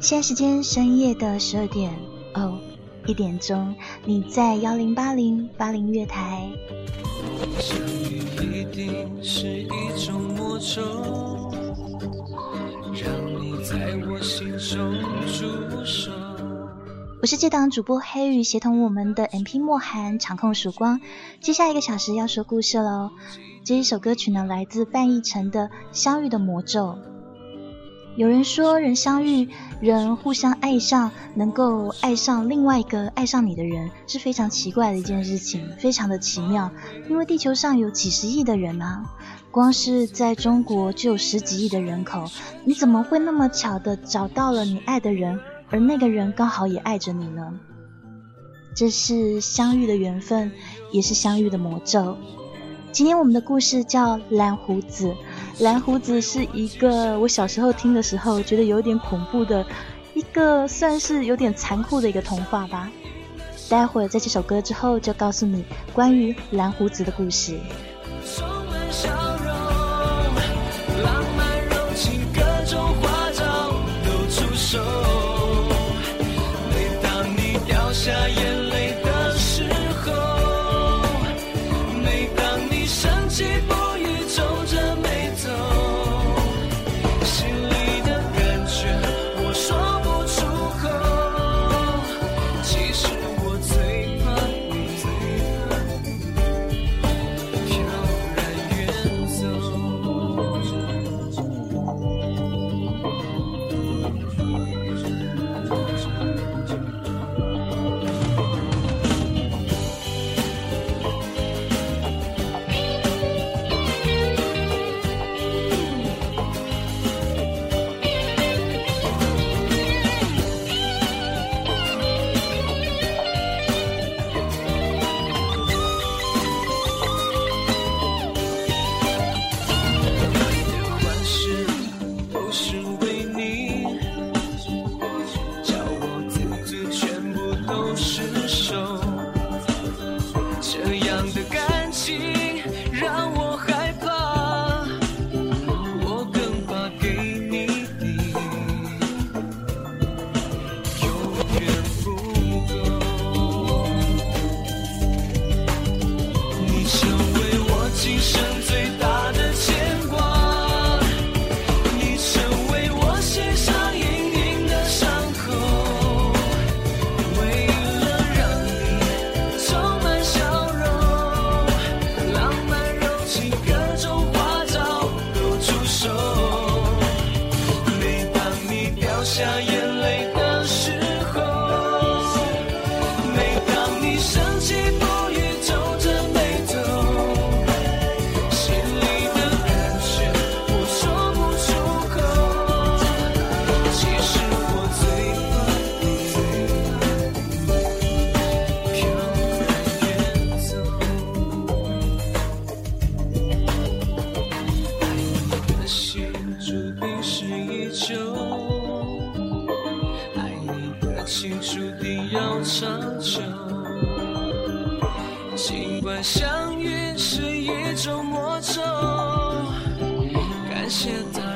现在时间深夜的十二点哦，一点钟，你在幺零八零八零月台。我我是这档主播黑羽，协同我们的 MP 莫寒场控曙光。接下一个小时要说故事喽。这一首歌曲呢，来自范逸臣的《相遇的魔咒》。有人说，人相遇，人互相爱上，能够爱上另外一个爱上你的人，是非常奇怪的一件事情，非常的奇妙。因为地球上有几十亿的人啊，光是在中国就有十几亿的人口，你怎么会那么巧的找到了你爱的人，而那个人刚好也爱着你呢？这是相遇的缘分，也是相遇的魔咒。今天我们的故事叫蓝胡子。蓝胡子是一个我小时候听的时候觉得有点恐怖的一个，算是有点残酷的一个童话吧。待会儿在这首歌之后，就告诉你关于蓝胡子的故事。爱情注定要长久。尽管相遇是一种魔咒，感谢他。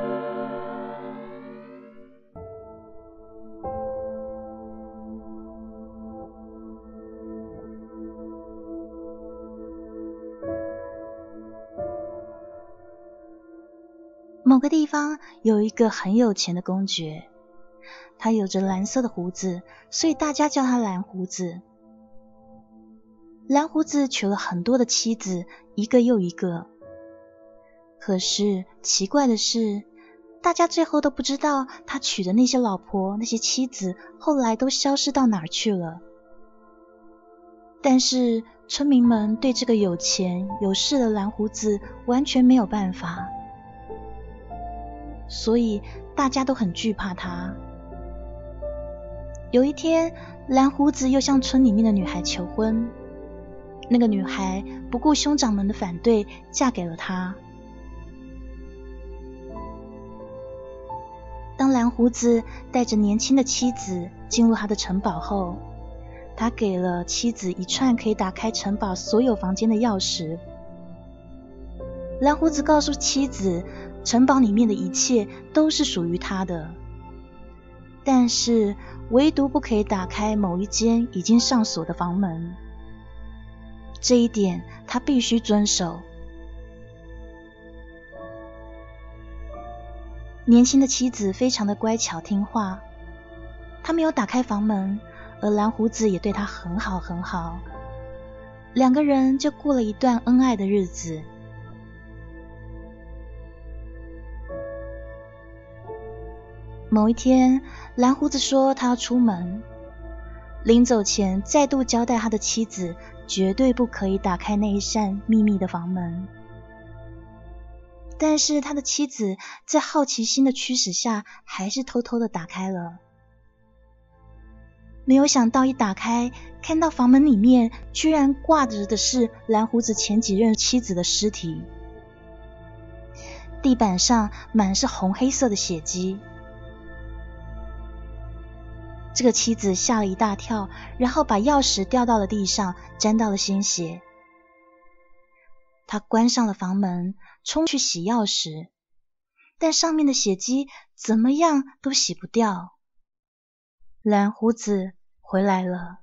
个地方有一个很有钱的公爵，他有着蓝色的胡子，所以大家叫他蓝胡子。蓝胡子娶了很多的妻子，一个又一个。可是奇怪的是，大家最后都不知道他娶的那些老婆、那些妻子后来都消失到哪儿去了。但是村民们对这个有钱有势的蓝胡子完全没有办法，所以大家都很惧怕他。有一天，蓝胡子又向村里面的女孩求婚，那个女孩不顾兄长们的反对，嫁给了他。当蓝胡子带着年轻的妻子进入他的城堡后，他给了妻子一串可以打开城堡所有房间的钥匙。蓝胡子告诉妻子，城堡里面的一切都是属于他的，但是唯独不可以打开某一间已经上锁的房门。这一点他必须遵守。年轻的妻子非常的乖巧听话，他没有打开房门。而蓝胡子也对他很好很好，两个人就过了一段恩爱的日子。某一天，蓝胡子说他要出门，临走前再度交代他的妻子，绝对不可以打开那一扇秘密的房门。但是他的妻子在好奇心的驱使下，还是偷偷的打开了。没有想到，一打开，看到房门里面居然挂着的是蓝胡子前几任妻子的尸体，地板上满是红黑色的血迹。这个妻子吓了一大跳，然后把钥匙掉到了地上，沾到了鲜血。他关上了房门，冲去洗钥匙，但上面的血迹怎么样都洗不掉。蓝胡子回来了。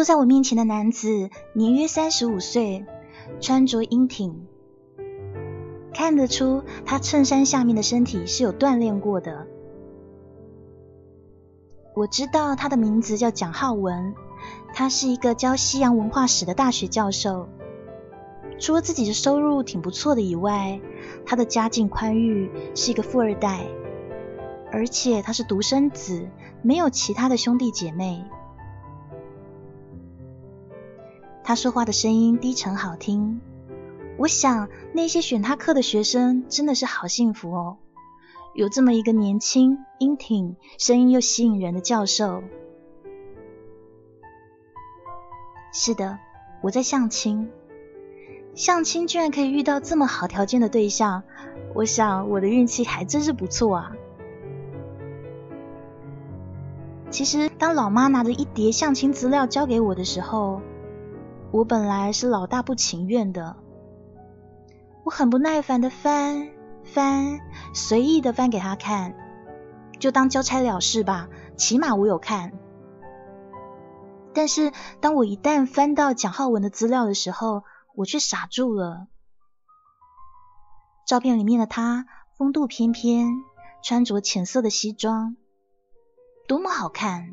坐在我面前的男子年约三十五岁，穿着英挺。看得出他衬衫下面的身体是有锻炼过的。我知道他的名字叫蒋浩文，他是一个教西洋文化史的大学教授。除了自己的收入挺不错的以外，他的家境宽裕，是一个富二代，而且他是独生子，没有其他的兄弟姐妹。他说话的声音低沉好听。我想，那些选他课的学生真的是好幸福哦，有这么一个年轻、英挺、声音又吸引人的教授。是的，我在相亲，相亲居然可以遇到这么好条件的对象，我想我的运气还真是不错啊。其实，当老妈拿着一叠相亲资料交给我的时候，我本来是老大不情愿的。我很不耐烦的翻翻，随意的翻给他看，就当交差了事吧，起码我有看。但是当我一旦翻到蒋浩文的资料的时候，我却傻住了。照片里面的他风度翩翩，穿着浅色的西装，多么好看！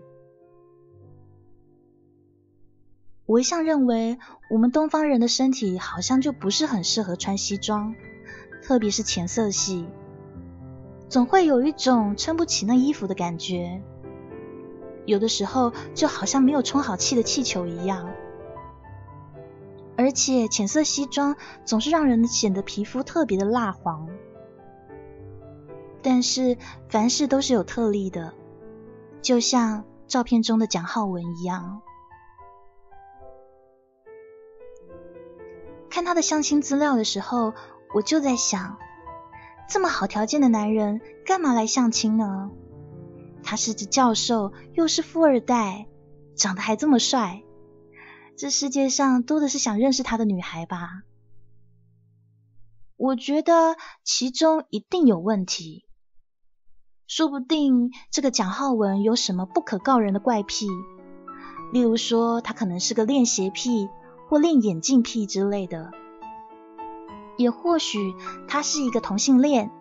我一向认为，我们东方人的身体好像就不是很适合穿西装，特别是浅色系，总会有一种撑不起那衣服的感觉。有的时候就好像没有充好气的气球一样。而且浅色西装总是让人显得皮肤特别的蜡黄。但是凡事都是有特例的，就像照片中的蒋浩文一样。看他的相亲资料的时候，我就在想，这么好条件的男人，干嘛来相亲呢？他是只教授，又是富二代，长得还这么帅，这世界上多的是想认识他的女孩吧？我觉得其中一定有问题，说不定这个蒋浩文有什么不可告人的怪癖，例如说他可能是个恋鞋癖或练眼镜癖之类的，也或许他是一个同性恋。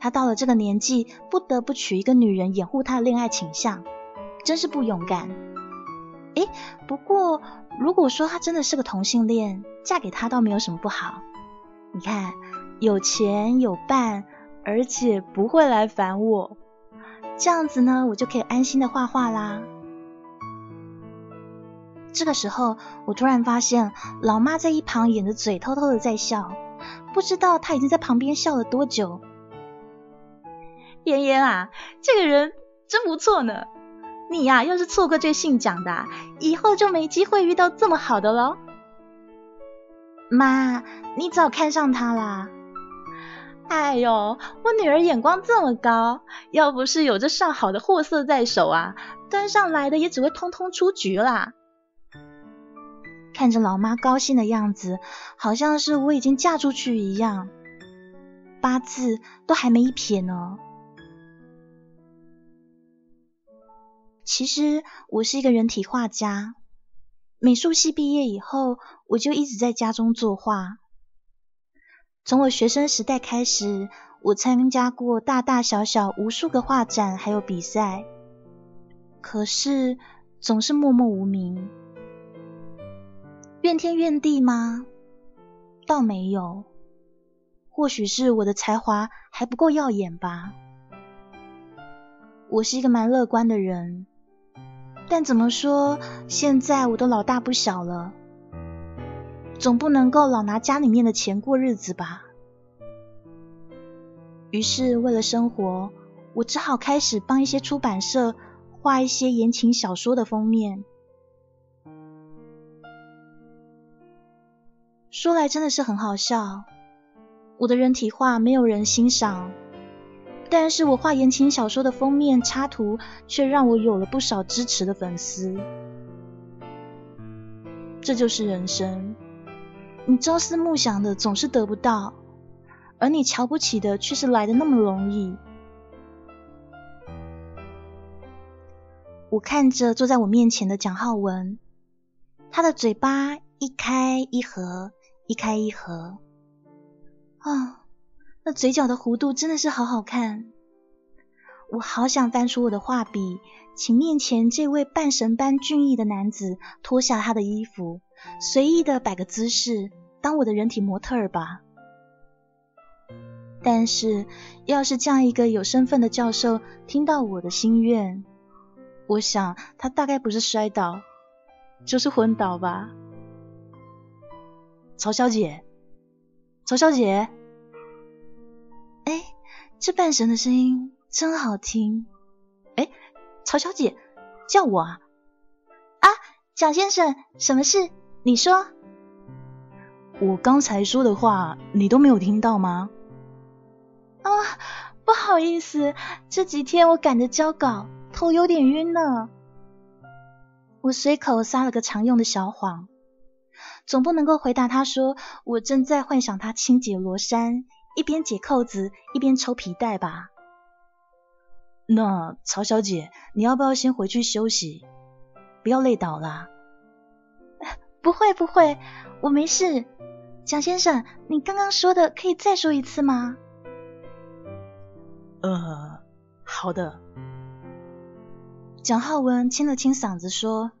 他到了这个年纪，不得不娶一个女人掩护他的恋爱倾向，真是不勇敢。诶，不过如果说他真的是个同性恋，嫁给他倒没有什么不好。你看，有钱有伴，而且不会来烦我，这样子呢，我就可以安心的画画啦。这个时候，我突然发现老妈在一旁掩着嘴偷偷的在笑，不知道她已经在旁边笑了多久。妍妍啊，这个人真不错呢。你呀，要是错过这姓蒋的，以后就没机会遇到这么好的喽。妈，你早看上他啦？哎呦，我女儿眼光这么高，要不是有这上好的货色在手啊，端上来的也只会通通出局啦。看着老妈高兴的样子，好像是我已经嫁出去一样。八字都还没一撇呢。其实我是一个人体画家，美术系毕业以后，我就一直在家中作画。从我学生时代开始，我参加过大大小小无数个画展，还有比赛，可是总是默默无名。怨天怨地吗？倒没有，或许是我的才华还不够耀眼吧。我是一个蛮乐观的人。但怎么说，现在我都老大不小了，总不能够老拿家里面的钱过日子吧。于是为了生活，我只好开始帮一些出版社画一些言情小说的封面。说来真的是很好笑，我的人体画没有人欣赏。但是我画言情小说的封面插图，却让我有了不少支持的粉丝。这就是人生，你朝思暮想的总是得不到，而你瞧不起的却是来的那么容易。我看着坐在我面前的蒋浩文，他的嘴巴一开一合，一开一合，啊。那嘴角的弧度真的是好好看，我好想翻出我的画笔，请面前这位半神般俊逸的男子脱下他的衣服，随意的摆个姿势，当我的人体模特儿吧。但是，要是这样一个有身份的教授听到我的心愿，我想他大概不是摔倒，就是昏倒吧。曹小姐，曹小姐。哎这半神的声音真好听。哎，曹小姐，叫我啊？啊，蒋先生，什么事？你说。我刚才说的话，你都没有听到吗？啊，不好意思，这几天我赶着交稿，头有点晕呢。我随口撒了个常用的小谎，总不能够回答他说我正在幻想他清洁罗衫。一边解扣子一边抽皮带吧。那曹小姐，你要不要先回去休息？不要累倒啦。不会不会，我没事。蒋先生，你刚刚说的可以再说一次吗？呃，好的。蒋浩文清了清嗓子说：“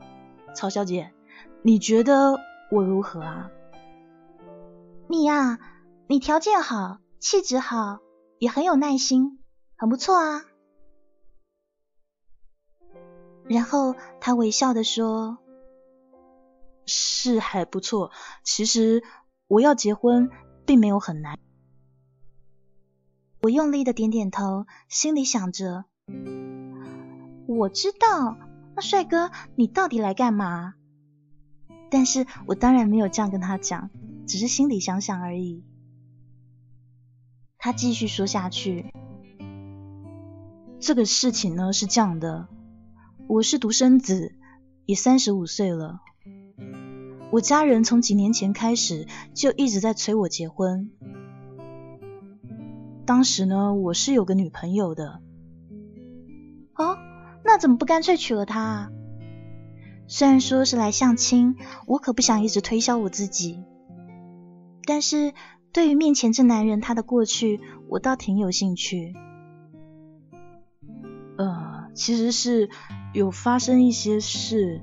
曹小姐，你觉得我如何啊？你呀。”你条件好，气质好，也很有耐心，很不错啊。然后他微笑的说：“是还不错，其实我要结婚并没有很难。”我用力的点点头，心里想着：“我知道，那帅哥你到底来干嘛？”但是我当然没有这样跟他讲，只是心里想想而已。他继续说下去：“这个事情呢是这样的，我是独生子，也三十五岁了。我家人从几年前开始就一直在催我结婚。当时呢，我是有个女朋友的。哦，那怎么不干脆娶了她啊？虽然说是来相亲，我可不想一直推销我自己。但是对于面前这男人他的过去，我倒挺有兴趣。呃，其实是有发生一些事。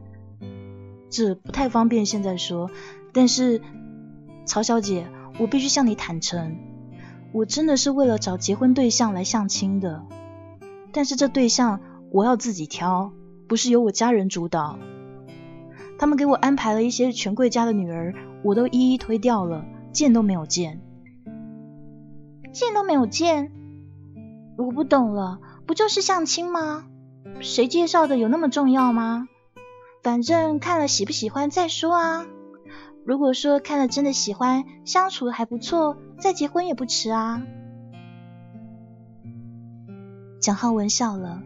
这不太方便现在说，但是曹小姐，我必须向你坦诚，我真的是为了找结婚对象来相亲的。但是这对象我要自己挑，不是由我家人主导。他们给我安排了一些权贵家的女儿，我都一一推掉了，见都没有见。见都没有见？我不懂了，不就是相亲吗？谁介绍的有那么重要吗？反正看了喜不喜欢再说啊。如果说看了真的喜欢，相处还不错，再结婚也不迟啊。蒋浩文笑了，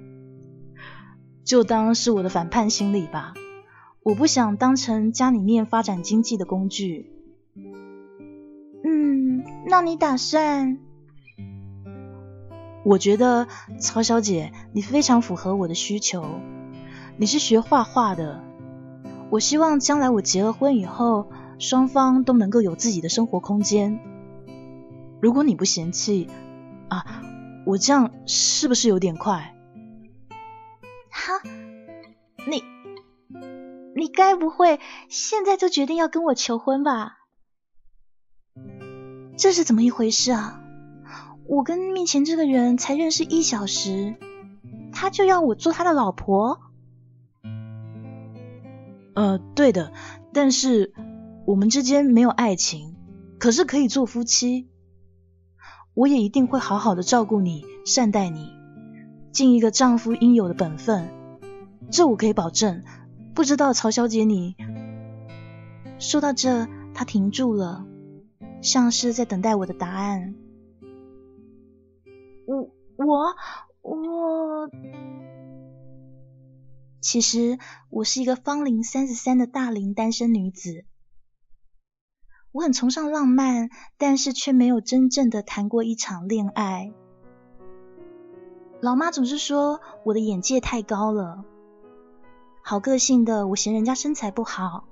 就当是我的反叛心理吧。我不想当成家里面发展经济的工具。嗯，那你打算？我觉得曹小姐，你非常符合我的需求。你是学画画的。我希望将来我结了婚以后，双方都能够有自己的生活空间。如果你不嫌弃啊，我这样是不是有点快？哈，你你该不会现在就决定要跟我求婚吧？这是怎么一回事啊？我跟面前这个人才认识一小时，他就要我做他的老婆？呃，对的，但是我们之间没有爱情，可是可以做夫妻。我也一定会好好的照顾你，善待你，尽一个丈夫应有的本分，这我可以保证。不知道曹小姐你……说到这，她停住了，像是在等待我的答案。我我我。其实我是一个芳龄三十三的大龄单身女子，我很崇尚浪漫，但是却没有真正的谈过一场恋爱。老妈总是说我的眼界太高了，好个性的我嫌人家身材不好，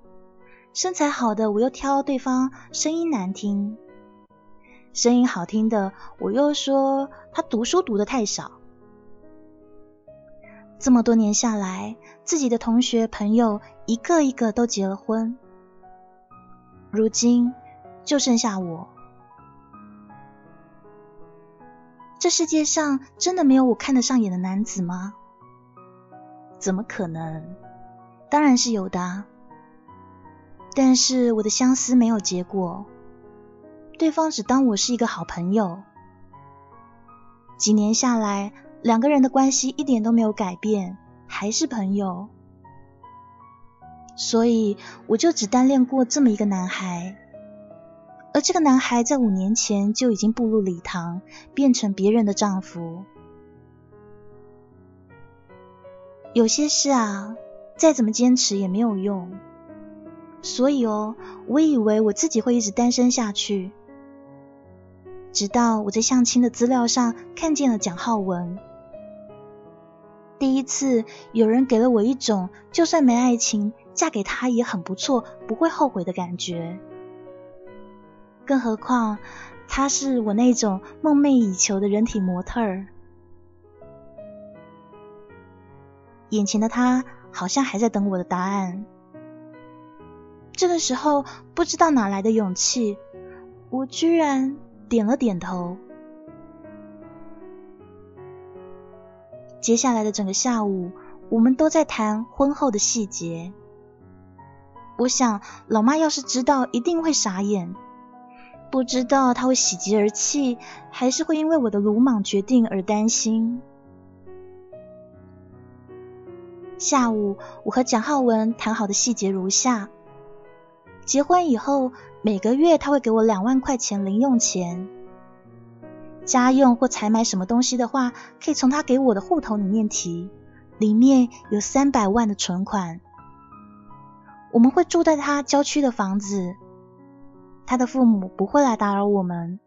身材好的我又挑对方声音难听，声音好听的我又说他读书读的太少。这么多年下来，自己的同学朋友一个一个都结了婚，如今就剩下我。这世界上真的没有我看得上眼的男子吗？怎么可能？当然是有的。但是我的相思没有结果，对方只当我是一个好朋友。几年下来。两个人的关系一点都没有改变，还是朋友。所以我就只单恋过这么一个男孩，而这个男孩在五年前就已经步入礼堂，变成别人的丈夫。有些事啊，再怎么坚持也没有用。所以哦，我以为我自己会一直单身下去，直到我在相亲的资料上看见了蒋浩文。第一次有人给了我一种，就算没爱情，嫁给他也很不错，不会后悔的感觉。更何况他是我那种梦寐以求的人体模特儿。眼前的他好像还在等我的答案。这个时候不知道哪来的勇气，我居然点了点头。接下来的整个下午，我们都在谈婚后的细节。我想，老妈要是知道，一定会傻眼。不知道她会喜极而泣，还是会因为我的鲁莽决定而担心。下午，我和蒋浩文谈好的细节如下：结婚以后，每个月他会给我两万块钱零用钱。家用或采买什么东西的话，可以从他给我的户头里面提，里面有三百万的存款。我们会住在他郊区的房子，他的父母不会来打扰我们。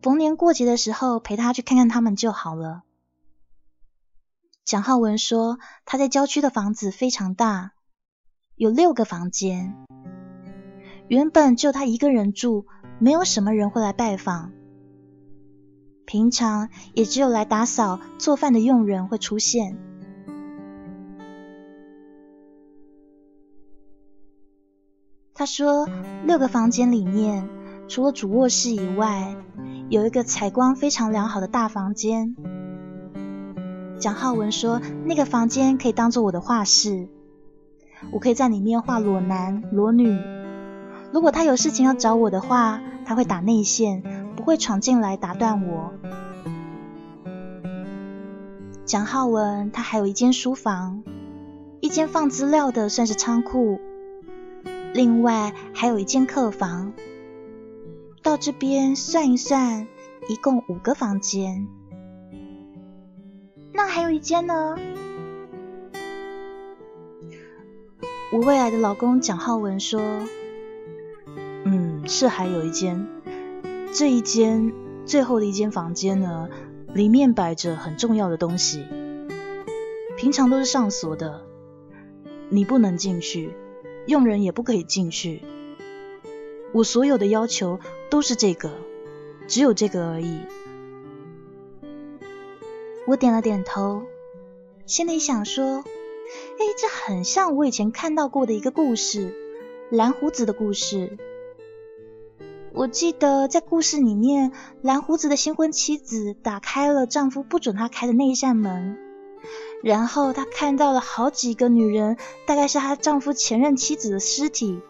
逢年过节的时候陪他去看看他们就好了。蒋浩文说他在郊区的房子非常大，有六个房间，原本就他一个人住，没有什么人会来拜访。平常也只有来打扫、做饭的佣人会出现。他说，六个房间里面，除了主卧室以外，有一个采光非常良好的大房间。蒋浩文说，那个房间可以当做我的画室，我可以在里面画裸男、裸女。如果他有事情要找我的话，他会打内线。不会闯进来打断我。蒋浩文他还有一间书房，一间放资料的算是仓库，另外还有一间客房。到这边算一算，一共五个房间。那还有一间呢？我未来的老公蒋浩文说：“嗯，是还有一间。”这一间最后的一间房间呢，里面摆着很重要的东西，平常都是上锁的，你不能进去，佣人也不可以进去。我所有的要求都是这个，只有这个而已。我点了点头，心里想说：“哎，这很像我以前看到过的一个故事，蓝胡子的故事。”我记得在故事里面，蓝胡子的新婚妻子打开了丈夫不准她开的那一扇门，然后她看到了好几个女人，大概是她丈夫前任妻子的尸体。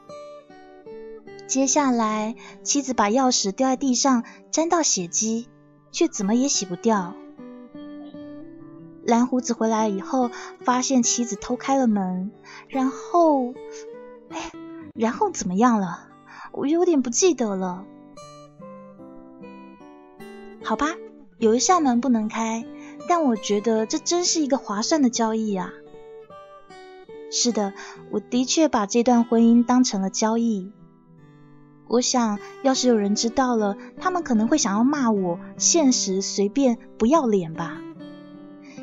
接下来，妻子把钥匙掉在地上，沾到血迹，却怎么也洗不掉。蓝胡子回来以后，发现妻子偷开了门，然后，哎，然后怎么样了？我有点不记得了，好吧，有一扇门不能开，但我觉得这真是一个划算的交易啊！是的，我的确把这段婚姻当成了交易。我想要是有人知道了，他们可能会想要骂我现实、随便、不要脸吧？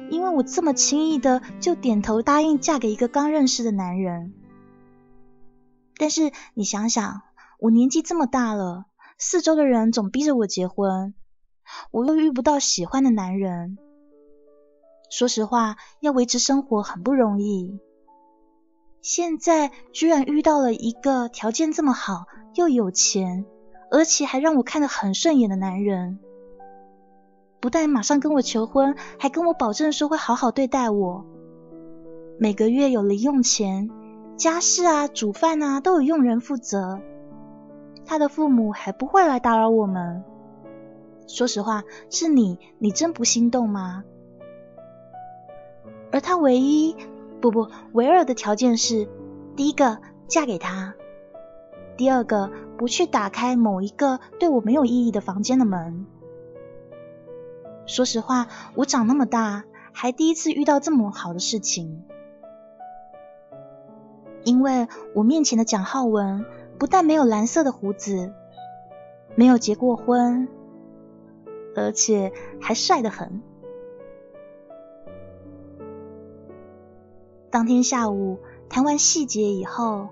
因为我这么轻易的就点头答应嫁给一个刚认识的男人。但是你想想。我年纪这么大了，四周的人总逼着我结婚，我又遇不到喜欢的男人。说实话，要维持生活很不容易。现在居然遇到了一个条件这么好，又有钱，而且还让我看得很顺眼的男人，不但马上跟我求婚，还跟我保证说会好好对待我，每个月有零用钱，家事啊、煮饭啊都有佣人负责。他的父母还不会来打扰我们。说实话，是你，你真不心动吗？而他唯一，不不，唯二的条件是：第一个，嫁给他；第二个，不去打开某一个对我没有意义的房间的门。说实话，我长那么大，还第一次遇到这么好的事情，因为我面前的蒋浩文。不但没有蓝色的胡子，没有结过婚，而且还帅得很。当天下午谈完细节以后，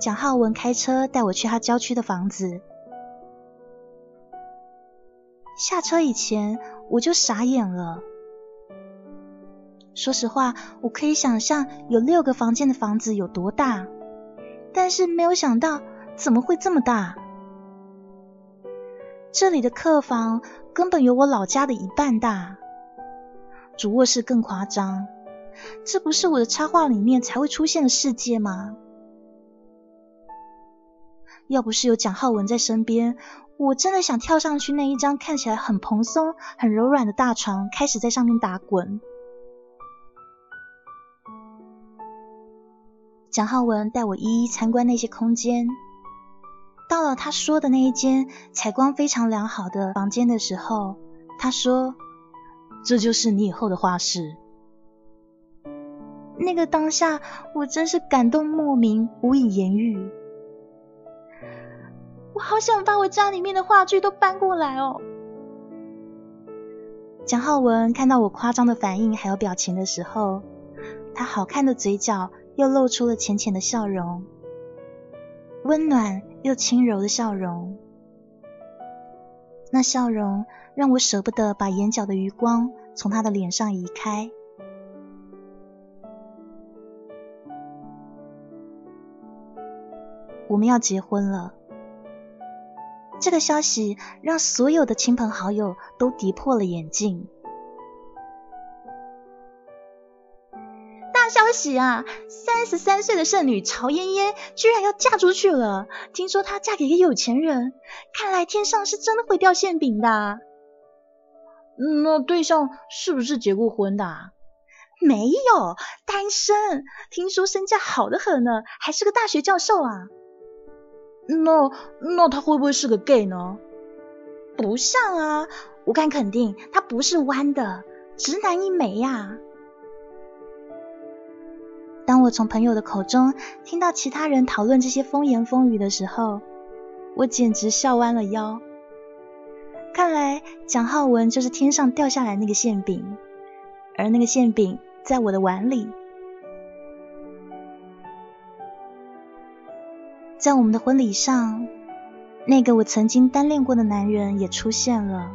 蒋浩文开车带我去他郊区的房子。下车以前我就傻眼了。说实话，我可以想象有六个房间的房子有多大。但是没有想到，怎么会这么大？这里的客房根本有我老家的一半大，主卧室更夸张，这不是我的插画里面才会出现的世界吗？要不是有蒋浩文在身边，我真的想跳上去那一张看起来很蓬松、很柔软的大床，开始在上面打滚。蒋浩文带我一一参观那些空间。到了他说的那一间采光非常良好的房间的时候，他说：“这就是你以后的画室。”那个当下，我真是感动莫名，无以言喻。我好想把我家里面的话剧都搬过来哦。蒋浩文看到我夸张的反应还有表情的时候，他好看的嘴角又露出了浅浅的笑容，温暖又轻柔的笑容。那笑容让我舍不得把眼角的余光从他的脸上移开。我们要结婚了，这个消息让所有的亲朋好友都跌破了眼镜。大消息啊！三十三岁的剩女曹嫣嫣居然要嫁出去了。听说她嫁给一个有钱人，看来天上是真的会掉馅饼的。那对象是不是结过婚的？没有，单身。听说身价好的很呢，还是个大学教授啊。那那他会不会是个 gay 呢？不像啊，我敢肯定他不是弯的，直男一枚呀。当我从朋友的口中听到其他人讨论这些风言风语的时候，我简直笑弯了腰。看来蒋浩文就是天上掉下来那个馅饼，而那个馅饼在我的碗里。在我们的婚礼上，那个我曾经单恋过的男人也出现了，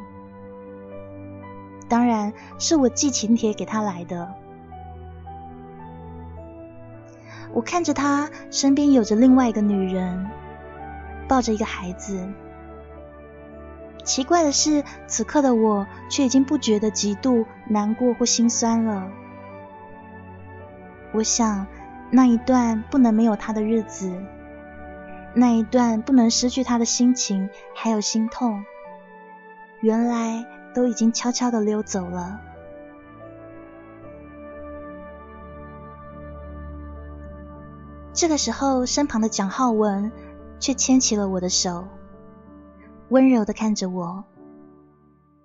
当然是我寄请帖给他来的。我看着他身边有着另外一个女人，抱着一个孩子。奇怪的是，此刻的我却已经不觉得嫉妒、难过或心酸了。我想，那一段不能没有他的日子。那一段不能失去他的心情，还有心痛，原来都已经悄悄的溜走了。这个时候，身旁的蒋浩文却牵起了我的手，温柔的看着我，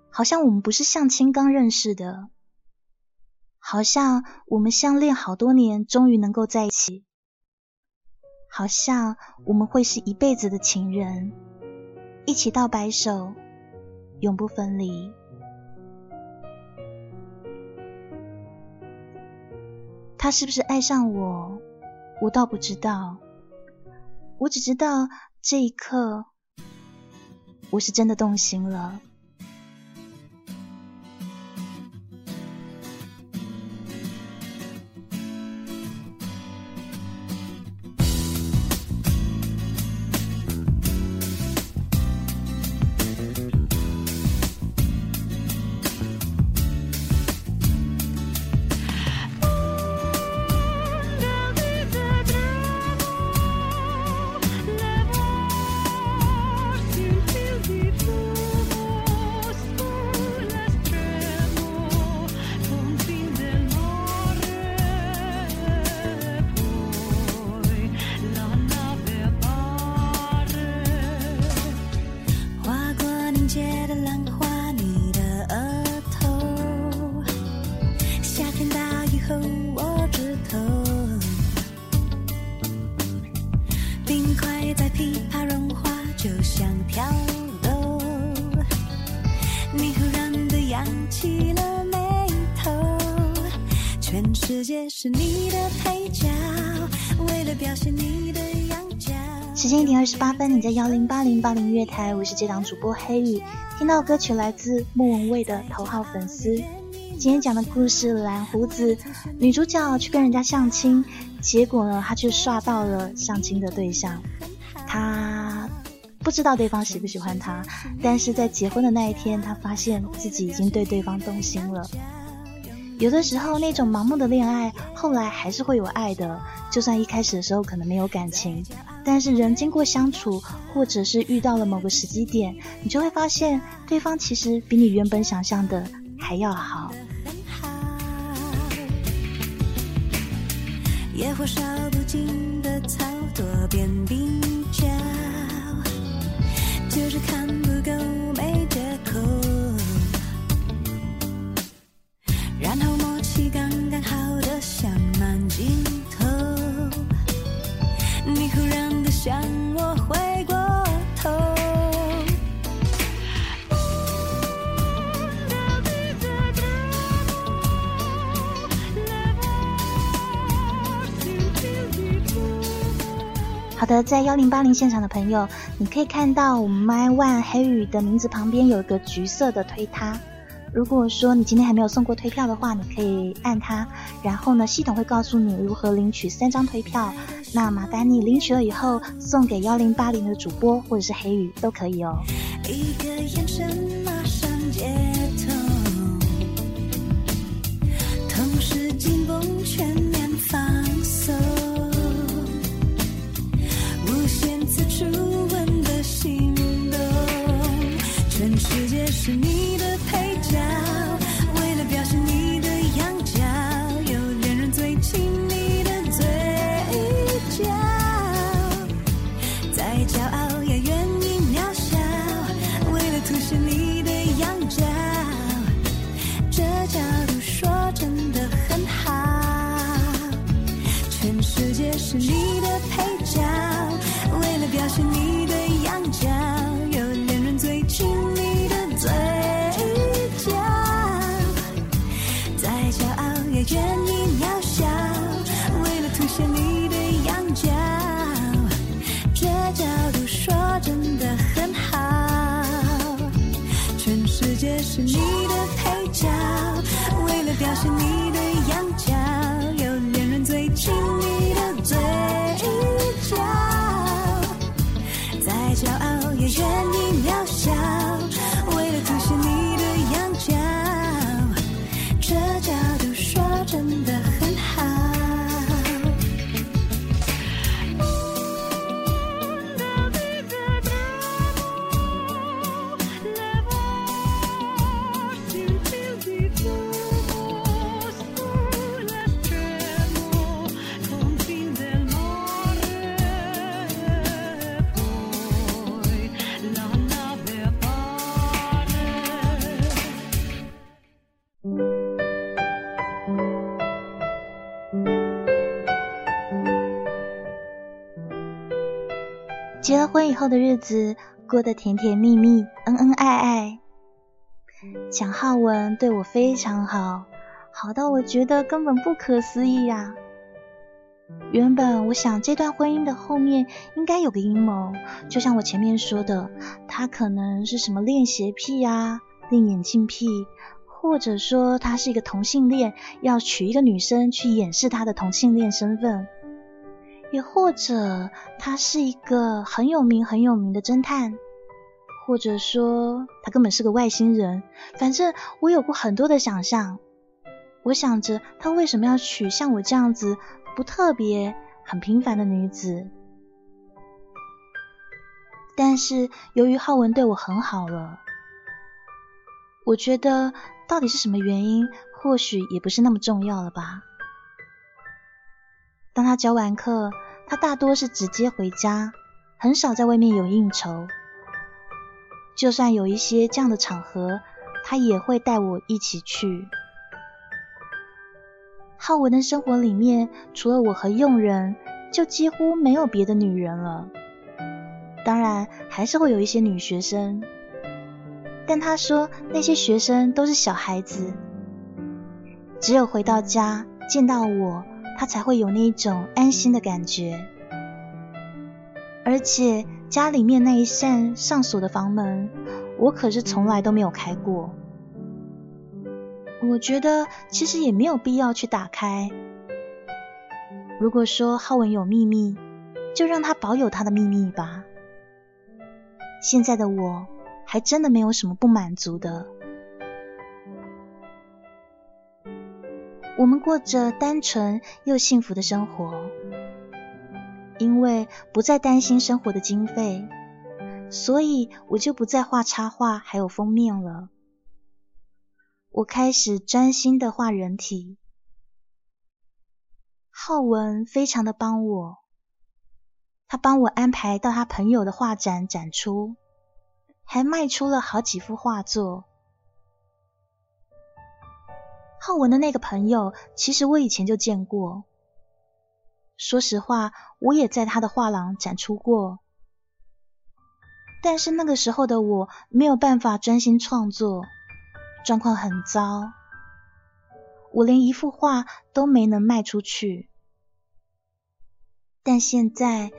好像我们不是相亲刚认识的，好像我们相恋好多年，终于能够在一起。好像我们会是一辈子的情人，一起到白首，永不分离。他是不是爱上我？我倒不知道，我只知道这一刻，我是真的动心了。时间一点二十八分，你在幺零八零八零月台，我是这档主播黑羽。听到歌曲来自莫文蔚的头号粉丝。今天讲的故事，蓝胡子女主角去跟人家相亲，结果呢，她却刷到了相亲的对象。她不知道对方喜不喜欢她，但是在结婚的那一天，她发现自己已经对对方动心了。有的时候，那种盲目的恋爱，后来还是会有爱的。就算一开始的时候可能没有感情，但是人经过相处，或者是遇到了某个时机点，你就会发现对方其实比你原本想象的还要好。野火烧不尽的草，多边比较，就是看不够的，在幺零八零现场的朋友，你可以看到我们 My One 黑羽的名字旁边有一个橘色的推它。如果说你今天还没有送过推票的话，你可以按它，然后呢，系统会告诉你如何领取三张推票。那麻烦你领取了以后，送给幺零八零的主播或者是黑羽都可以哦。一个眼神的日子过得甜甜蜜蜜、恩恩爱爱。蒋浩文对我非常好，好到我觉得根本不可思议呀、原本我想这段婚姻的后面应该有个阴谋，就像我前面说的，他可能是什么恋鞋癖呀、恋眼镜癖，或者说他是一个同性恋，要娶一个女生去掩饰他的同性恋身份。也或者他是一个很有名很有名的侦探，或者说他根本是个外星人。反正我有过很多的想象。我想着他为什么要娶像我这样子不特别、很平凡的女子？但是由于浩文对我很好了，我觉得到底是什么原因，或许也不是那么重要了吧。当他教完课，他大多是直接回家，很少在外面有应酬。就算有一些这样的场合，他也会带我一起去。浩文的生活里面，除了我和佣人，就几乎没有别的女人了。当然，还是会有一些女学生，但他说那些学生都是小孩子，只有回到家见到我。他才会有那一种安心的感觉，而且家里面那一扇上锁的房门，我可是从来都没有开过。我觉得其实也没有必要去打开。如果说浩文有秘密，就让他保有他的秘密吧。现在的我还真的没有什么不满足的。我们过着单纯又幸福的生活，因为不再担心生活的经费，所以我就不再画插画还有封面了。我开始专心的画人体。浩文非常的帮我，他帮我安排到他朋友的画展展出，还卖出了好几幅画作。浩文的那个朋友，其实我以前就见过。说实话，我也在他的画廊展出过，但是那个时候的我没有办法专心创作，状况很糟，我连一幅画都没能卖出去。但现在，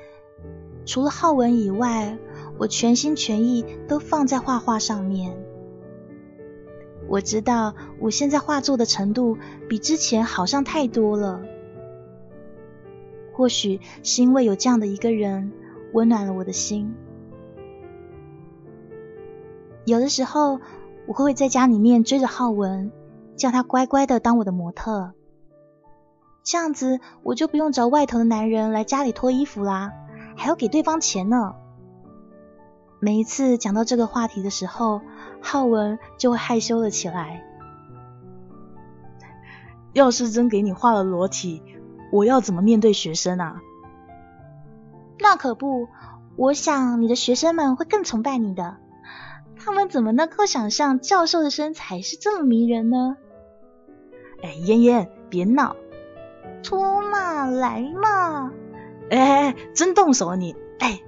除了浩文以外，我全心全意都放在画画上面。我知道我现在画作的程度比之前好上太多了。或许是因为有这样的一个人温暖了我的心。有的时候我会在家里面追着浩文，叫他乖乖的当我的模特，这样子我就不用找外头的男人来家里脱衣服啦，还要给对方钱呢。每一次讲到这个话题的时候，浩文就会害羞了起来。要是真给你画了裸体，我要怎么面对学生啊？那可不，我想你的学生们会更崇拜你的。他们怎么能够想象教授的身材是这么迷人呢？哎，嫣嫣，别闹！托嘛，来嘛！哎哎哎，真动手啊你！哎，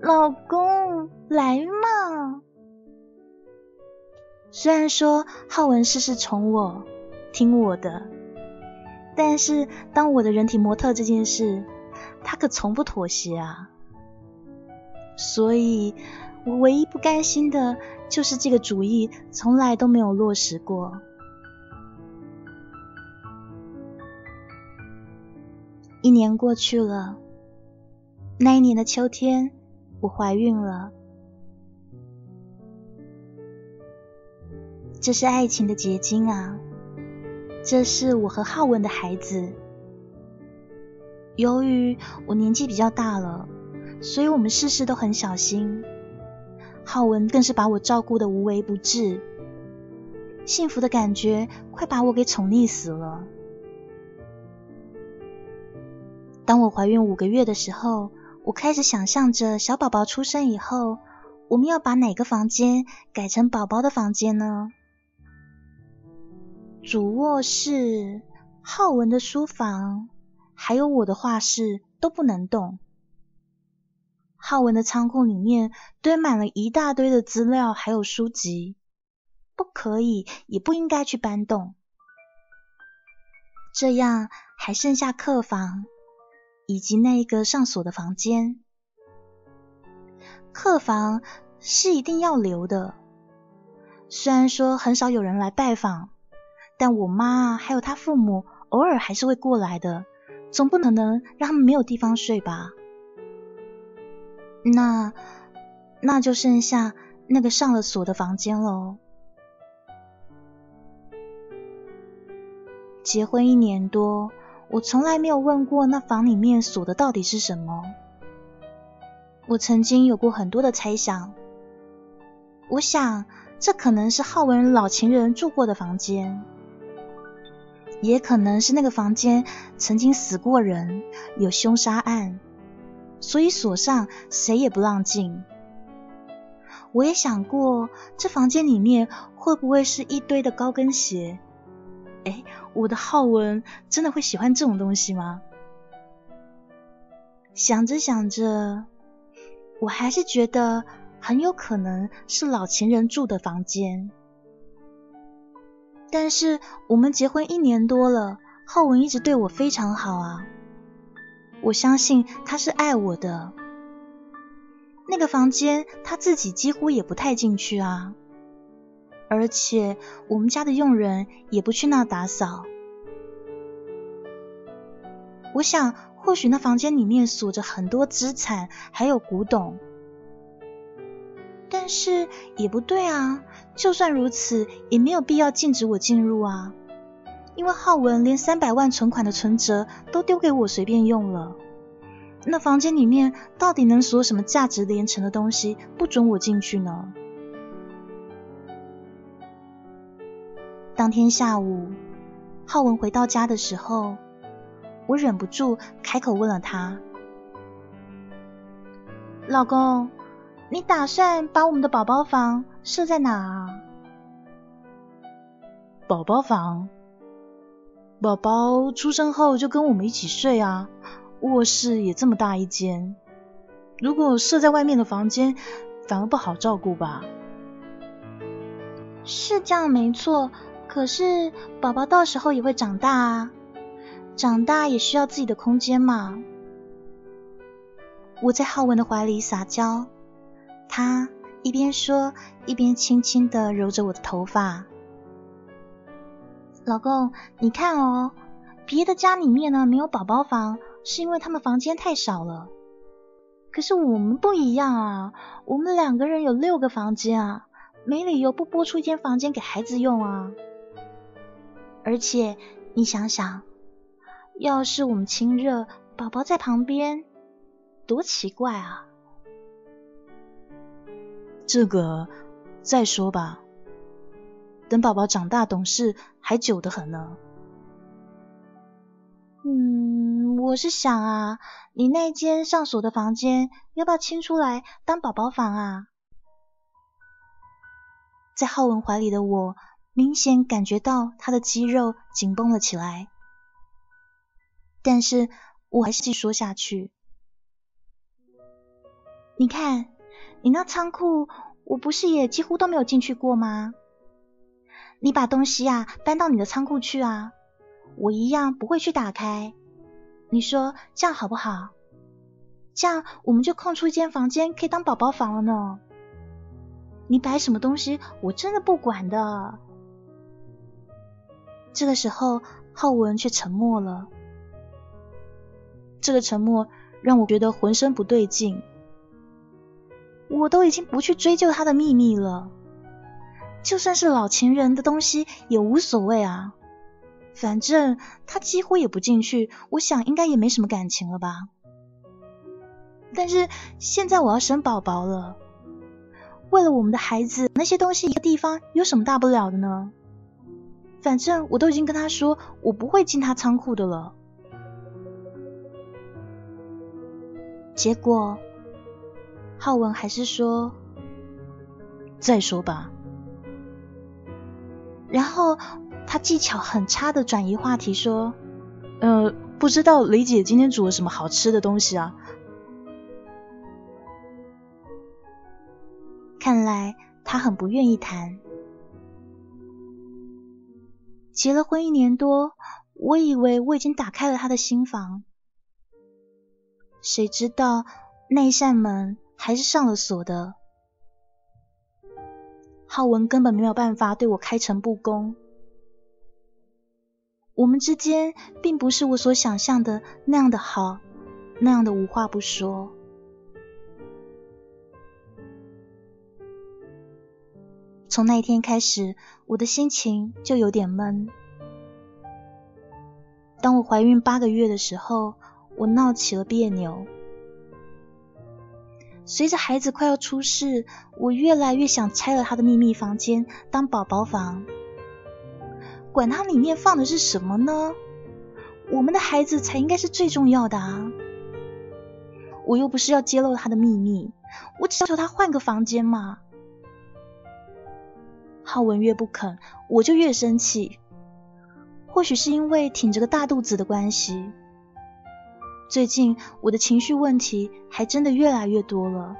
老公，来嘛！虽然说浩文事事宠我，听我的。但是，当我的人体模特这件事，他可从不妥协啊。所以，我唯一不甘心的就是这个主意从来都没有落实过。一年过去了，那一年的秋天，我怀孕了。这是爱情的结晶啊！这是我和浩文的孩子。由于我年纪比较大了，所以我们事事都很小心。浩文更是把我照顾的无微不至，幸福的感觉快把我给宠溺死了。当我怀孕五个月的时候，我开始想象着小宝宝出生以后，我们要把哪个房间改成宝宝的房间呢？主卧室、浩文的书房，还有我的画室都不能动。浩文的仓库里面堆满了一大堆的资料，还有书籍，不可以，也不应该去搬动。这样还剩下客房以及那一个上锁的房间。客房是一定要留的，虽然说很少有人来拜访。但我妈还有她父母偶尔还是会过来的，总不可能让他们没有地方睡吧？那那就剩下那个上了锁的房间喽。结婚一年多，我从来没有问过那房里面锁的到底是什么。我曾经有过很多的猜想，我想这可能是浩文老情人住过的房间。也可能是那个房间曾经死过人，有凶杀案，所以锁上，谁也不让进。我也想过，这房间里面会不会是一堆的高跟鞋？哎，我的浩文真的会喜欢这种东西吗？想着想着，我还是觉得很有可能是老情人住的房间。但是我们结婚一年多了，浩文一直对我非常好啊。我相信他是爱我的。那个房间他自己几乎也不太进去啊，而且我们家的佣人也不去那打扫。我想，或许那房间里面锁着很多资产，还有古董。但是也不对啊。就算如此，也没有必要禁止我进入啊！因为浩文连三百万存款的存折都丢给我随便用了。那房间里面到底能锁什么价值连城的东西，不准我进去呢？当天下午，浩文回到家的时候，我忍不住开口问了他：“老公。”你打算把我们的宝宝房设在哪啊？宝宝房，宝宝出生后就跟我们一起睡啊。卧室也这么大一间，如果设在外面的房间，反而不好照顾吧？是这样没错，可是宝宝到时候也会长大啊，长大也需要自己的空间嘛。我在浩文的怀里撒娇，他一边说一边轻轻的揉着我的头发。老公，你看哦，别的家里面呢没有宝宝房，是因为他们房间太少了。可是我们不一样啊，我们两个人有六个房间啊，没理由不拨出一间房间给孩子用啊。而且你想想，要是我们亲热，宝宝在旁边，多奇怪啊！这个再说吧。等宝宝长大懂事，还久得很呢。嗯，我是想啊，你那间上锁的房间要不要清出来当宝宝房啊？在浩文怀里的我，明显感觉到他的肌肉紧绷了起来，但是我还是继续说下去。你看，你那仓库，我不是也几乎都没有进去过吗？你把东西啊搬到你的仓库去啊，我一样不会去打开。你说这样好不好？这样我们就空出一间房间可以当宝宝房了呢。你摆什么东西，我真的不管的。这个时候，浩文却沉默了。这个沉默让我觉得浑身不对劲。我都已经不去追究他的秘密了。就算是老情人的东西也无所谓啊，反正他几乎也不进去，我想应该也没什么感情了吧。但是现在我要生宝宝了，为了我们的孩子，那些东西一个地方有什么大不了的呢？反正我都已经跟他说，我不会进他仓库的了。结果浩文还是说，再说吧。然后他技巧很差的转移话题说：“呃，不知道雷姐今天煮了什么好吃的东西啊？”看来他很不愿意谈。结了婚一年多，我以为我已经打开了他的心房，谁知道那扇门还是上了锁的。浩文根本没有办法对我开诚布公，我们之间并不是我所想象的那样的好，那样的无话不说。从那一天开始，我的心情就有点闷。当我怀孕八个月的时候，我闹起了别扭。随着孩子快要出世，我越来越想拆了他的秘密房间当宝宝房。管他里面放的是什么呢？我们的孩子才应该是最重要的啊！我又不是要揭露他的秘密，我只要求他换个房间嘛。浩文越不肯，我就越生气。或许是因为挺着个大肚子的关系。最近我的情绪问题还真的越来越多了，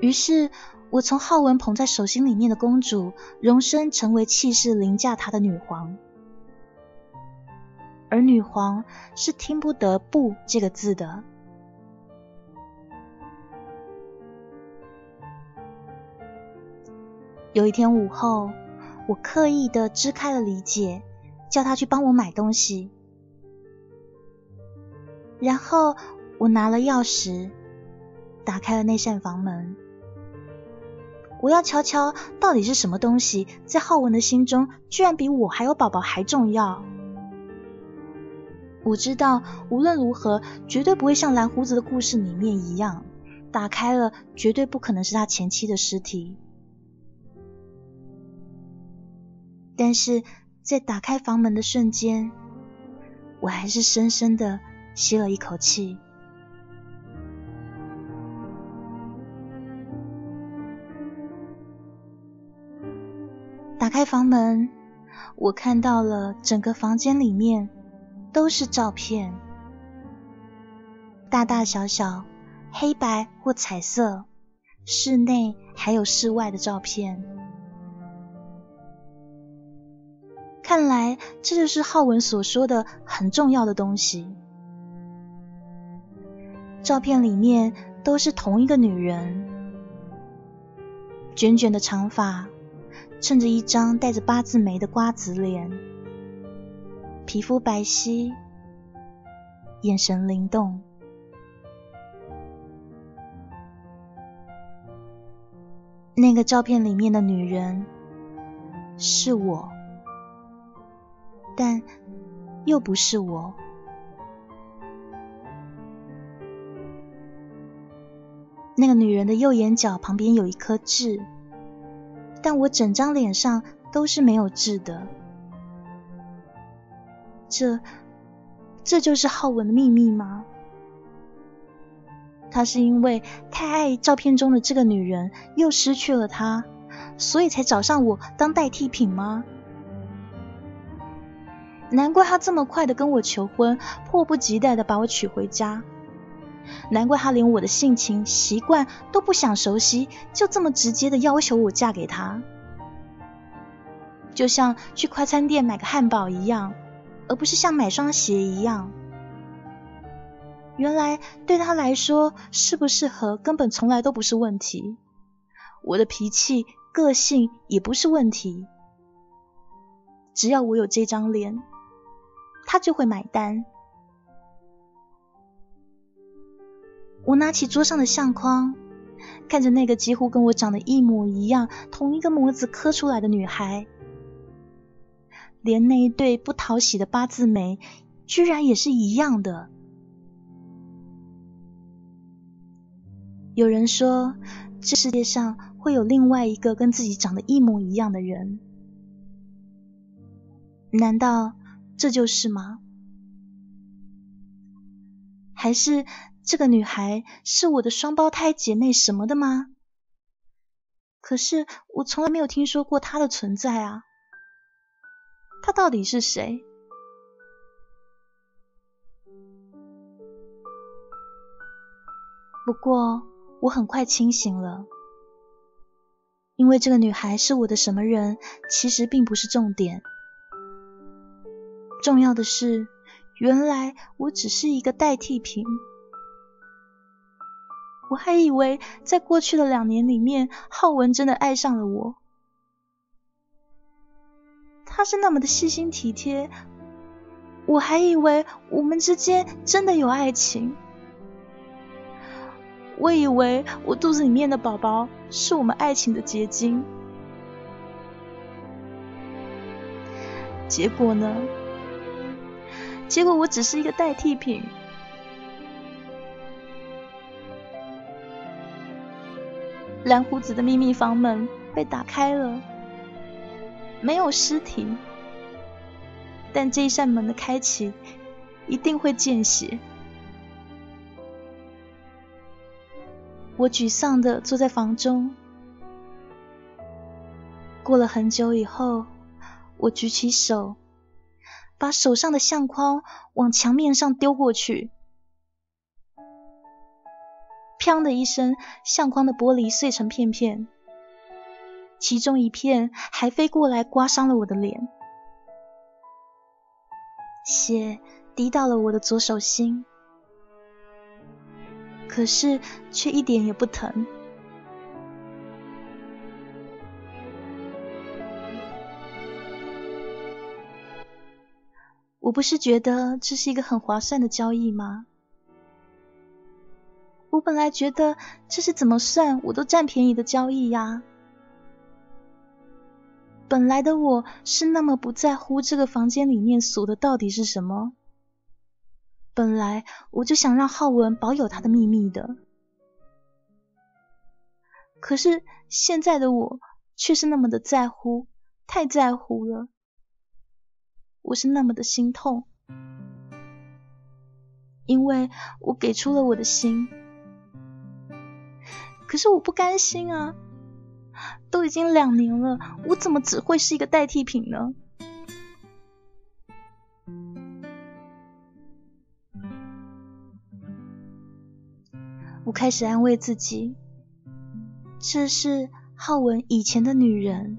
于是我从浩文捧在手心里面的公主，荣升成为气势凌驾他的女皇，而女皇是听不得“不”这个字的。有一天午后，我刻意的支开了理解，叫他去帮我买东西。然后我拿了钥匙，打开了那扇房门。我要瞧瞧到底是什么东西，在浩文的心中居然比我还有宝宝还重要。我知道无论如何，绝对不会像蓝胡子的故事里面一样，打开了绝对不可能是他前妻的尸体。但是在打开房门的瞬间，我还是深深的。吸了一口气，打开房门，我看到了整个房间里面都是照片，大大小小、黑白或彩色，室内还有室外的照片。看来这就是浩文所说的很重要的东西。照片里面都是同一个女人，卷卷的长发，衬着一张带着八字眉的瓜子脸，皮肤白皙，眼神灵动。那个照片里面的女人是我。但又不是我。那个女人的右眼角旁边有一颗痣，但我整张脸上都是没有痣的。这，这就是浩文的秘密吗？他是因为太爱照片中的这个女人，又失去了她，所以才找上我当代替品吗？难怪他这么快的跟我求婚，迫不及待的把我娶回家。难怪他连我的性情习惯都不想熟悉，就这么直接的要求我嫁给他，就像去快餐店买个汉堡一样，而不是像买双鞋一样。原来对他来说，适不适合根本从来都不是问题，我的脾气、个性也不是问题，只要我有这张脸。他就会买单。我拿起桌上的相框，看着那个几乎跟我长得一模一样、同一个模子刻出来的女孩，连那一对不讨喜的八字眉，居然也是一样的。有人说，这世界上会有另外一个跟自己长得一模一样的人，难道？这就是吗？还是这个女孩是我的双胞胎姐妹什么的吗？可是我从来没有听说过她的存在啊！她到底是谁？不过我很快清醒了，因为这个女孩是我的什么人，其实并不是重点。重要的是，原来我只是一个代替品。我还以为在过去的两年里面，浩文真的爱上了我。他是那么的细心体贴，我还以为我们之间真的有爱情。我以为我肚子里面的宝宝是我们爱情的结晶。结果呢？结果我只是一个代替品。蓝胡子的秘密房门被打开了，没有尸体，但这一扇门的开启一定会见血。我沮丧的坐在房中，过了很久以后，我举起手。把手上的相框往墙面上丢过去，砰的一声，相框的玻璃碎成片片，其中一片还飞过来刮伤了我的脸，血滴到了我的左手心，可是却一点也不疼。我不是觉得这是一个很划算的交易吗？我本来觉得这是怎么算我都占便宜的交易呀。本来的我是那么不在乎这个房间里面锁的到底是什么，本来我就想让浩文保有他的秘密的。可是现在的我却是那么的在乎，太在乎了。我是那么的心痛因为我给出了我的心。可是我不甘心啊都已经两年了我怎么只会是一个代替品呢？我开始安慰自己这是浩文以前的女人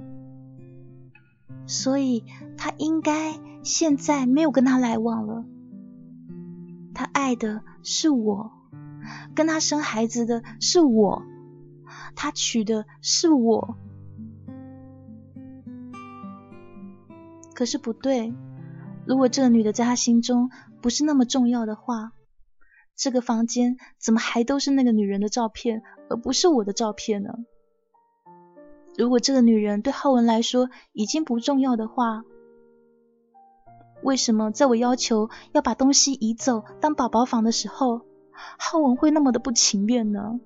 所以他应该现在没有跟他来往了。他爱的是我，跟他生孩子的是我，他娶的是我。可是不对，如果这个女的在他心中不是那么重要的话。这个房间怎么还都是那个女人的照片，而不是我的照片呢？如果这个女人对浩文来说已经不重要的话，为什么在我要求要把东西移走当宝宝房的时候，浩文会那么的不情愿呢？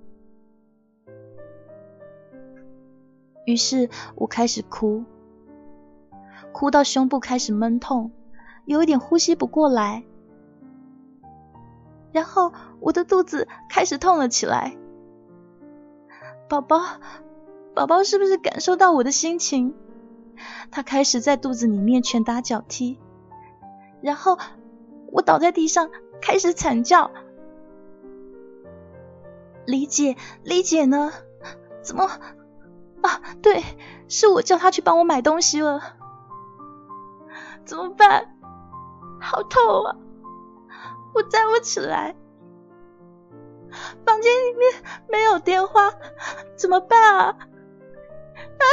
于是我开始哭，哭到胸部开始闷痛，有一点呼吸不过来。然后我的肚子开始痛了起来，宝宝，宝宝是不是感受到我的心情？他开始在肚子里面拳打脚踢，然后我倒在地上开始惨叫。李姐，李姐呢？怎么？啊，对，是我叫她去帮我买东西了。怎么办？好痛啊！我站不起来，房间里面没有电话，怎么办啊？啊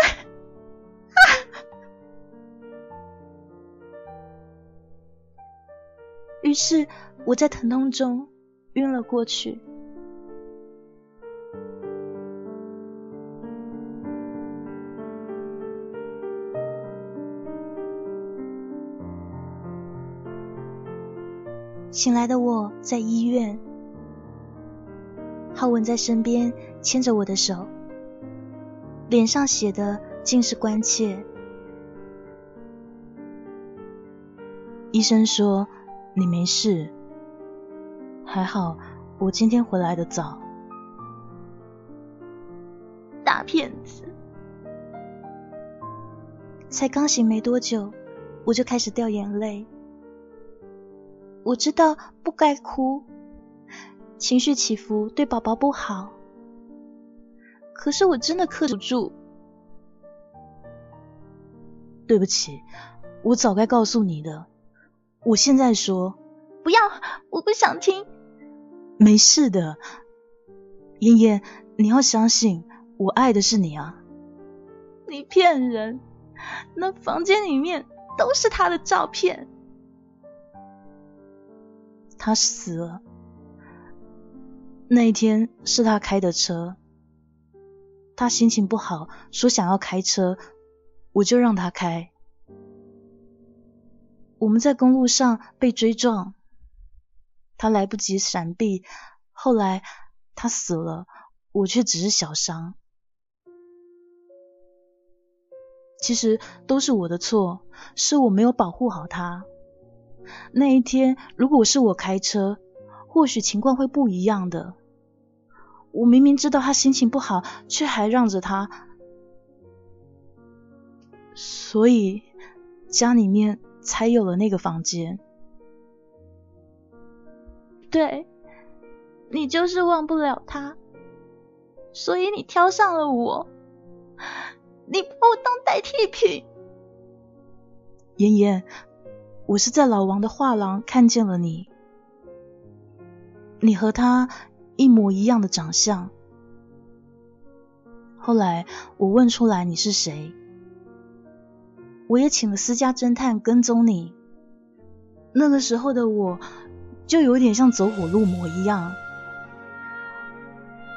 啊！于是我在疼痛中晕了过去。醒来的我在医院，浩文在身边牵着我的手，脸上写的尽是关切。医生说你没事，还好我今天回来的早。大骗子！才刚醒没多久，我就开始掉眼泪。我知道不该哭，情绪起伏对宝宝不好。可是我真的克制不住。对不起，我早该告诉你的。我现在说，不要，我不想听。没事的，妍妍，你要相信，我爱的是你啊。你骗人，那房间里面都是他的照片。他死了。那一天是他开的车，他心情不好，说想要开车，我就让他开。我们在公路上被追撞，他来不及闪避，后来他死了，我却只是小伤。其实都是我的错，是我没有保护好他。那一天，如果是我开车，或许情况会不一样的。我明明知道他心情不好，却还让着他，所以家里面才有了那个房间。对，你就是忘不了他，所以你挑上了我，你把我当代替品。妍妍。我是在老王的画廊看见了你，你和他一模一样的长相。后来我问出来你是谁，我也请了私家侦探跟踪你。那个时候的我就有点像走火入魔一样，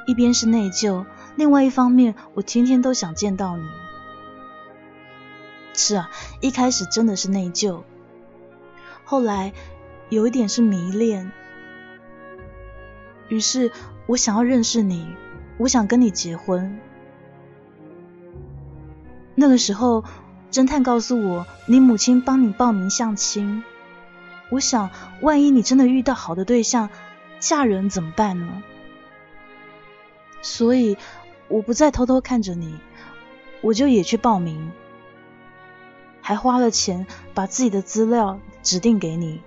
一边是内疚，另外一方面我天天都想见到你。是啊，一开始真的是内疚。后来有一点是迷恋，于是我想要认识你，我想跟你结婚。那个时候，侦探告诉我，你母亲帮你报名相亲。我想，万一你真的遇到好的对象，嫁人怎么办呢？所以我不再偷偷看着你，我就也去报名，还花了钱把自己的资料。指定给你。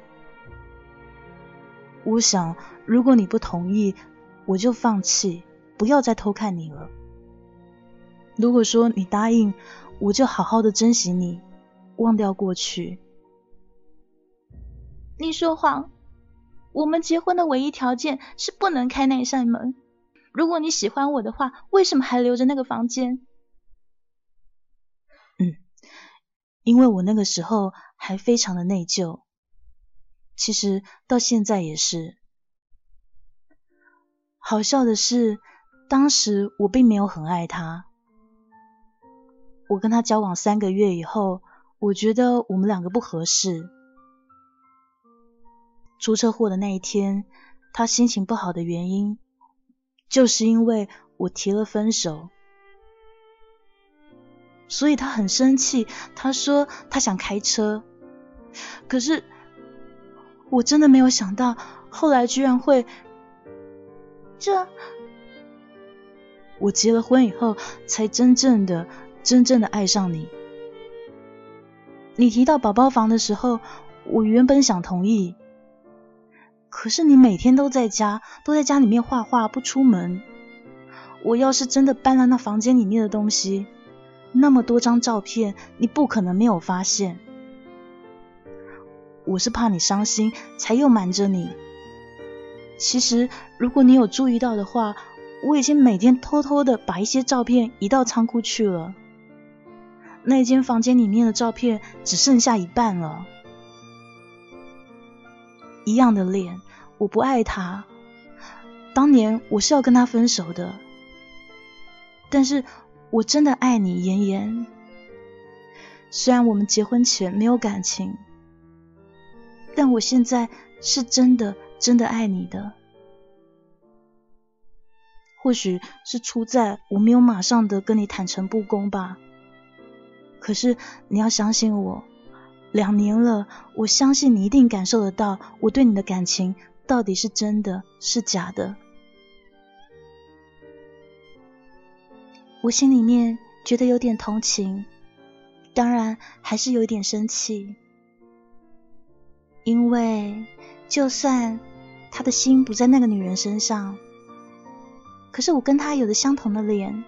我想，如果你不同意，我就放弃，不要再偷看你了。如果说你答应，我就好好的珍惜你，忘掉过去。你说谎，我们结婚的唯一条件是不能开那扇门。如果你喜欢我的话，为什么还留着那个房间？嗯，因为我那个时候还非常的内疚，其实到现在也是。好笑的是，当时我并没有很爱他。我跟他交往三个月以后，我觉得我们两个不合适。出车祸的那一天，他心情不好的原因。就是因为我提了分手，所以他很生气。他说他想开车，可是我真的没有想到，后来居然会这。我结了婚以后，才真正的、真正的爱上你。你提到宝宝房的时候，我原本想同意。可是你每天都在家，都在家里面画画，不出门。我要是真的搬了那房间里面的东西，那么多张照片，你不可能没有发现。我是怕你伤心，才又瞒着你。其实如果你有注意到的话，我已经每天偷偷的把一些照片移到仓库去了。那间房间里面的照片只剩下一半了。一样的脸，我不爱他。当年我是要跟他分手的，但是我真的爱你，妍妍。虽然我们结婚前没有感情，但我现在是真的真的爱你的。或许是出在我没有马上的跟你坦诚不公吧。可是你要相信我。两年了，我相信你一定感受得到我对你的感情到底是真的是假的。我心里面觉得有点同情，当然还是有一点生气，因为就算他的心不在那个女人身上，可是我跟他有着相同的脸，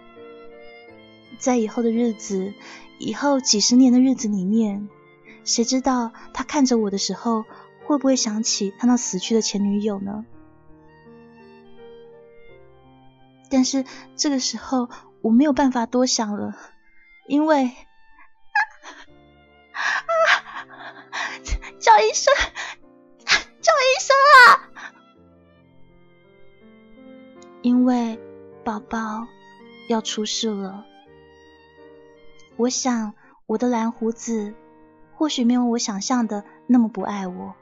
在以后的日子，以后几十年的日子里面。谁知道他看着我的时候，会不会想起他那死去的前女友呢？但是这个时候我没有办法多想了，因为啊 叫医生，叫医生啊！因为宝宝要出事了，我想我的蓝胡子。或许没有我想象的那么不爱我，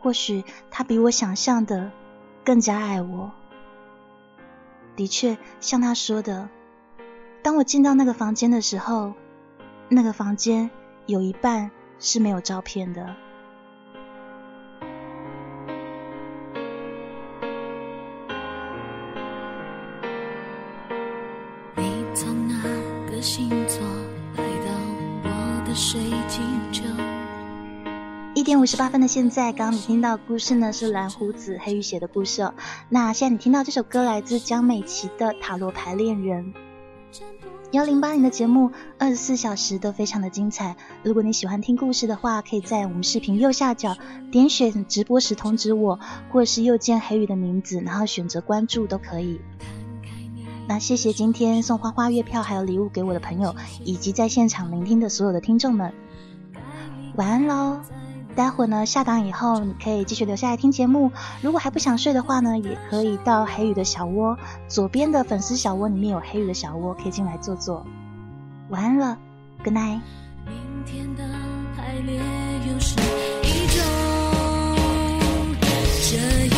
或许他比我想象的更加爱我。的确，像他说的，当我进到那个房间的时候，那个房间有一半是没有照片的。十八分的现在，刚刚你听到故事呢是蓝胡子黑雨写的故事。那现在你听到这首歌来自江美琪的《塔罗牌恋人》。幺零八零的节目二十四小时都非常的精彩。如果你喜欢听故事的话，可以在我们视频右下角点选直播时通知我，或者是右键黑雨的名字，然后选择关注都可以。那谢谢今天送花花月票还有礼物给我的朋友，以及在现场聆听的所有的听众们，晚安喽！待会呢下档以后，你可以继续留下来听节目。如果还不想睡的话呢，也可以到黑雨的小窝，左边的粉丝小窝里面有黑雨的小窝，可以进来坐坐。晚安了，Good night。明天的排列又是一种这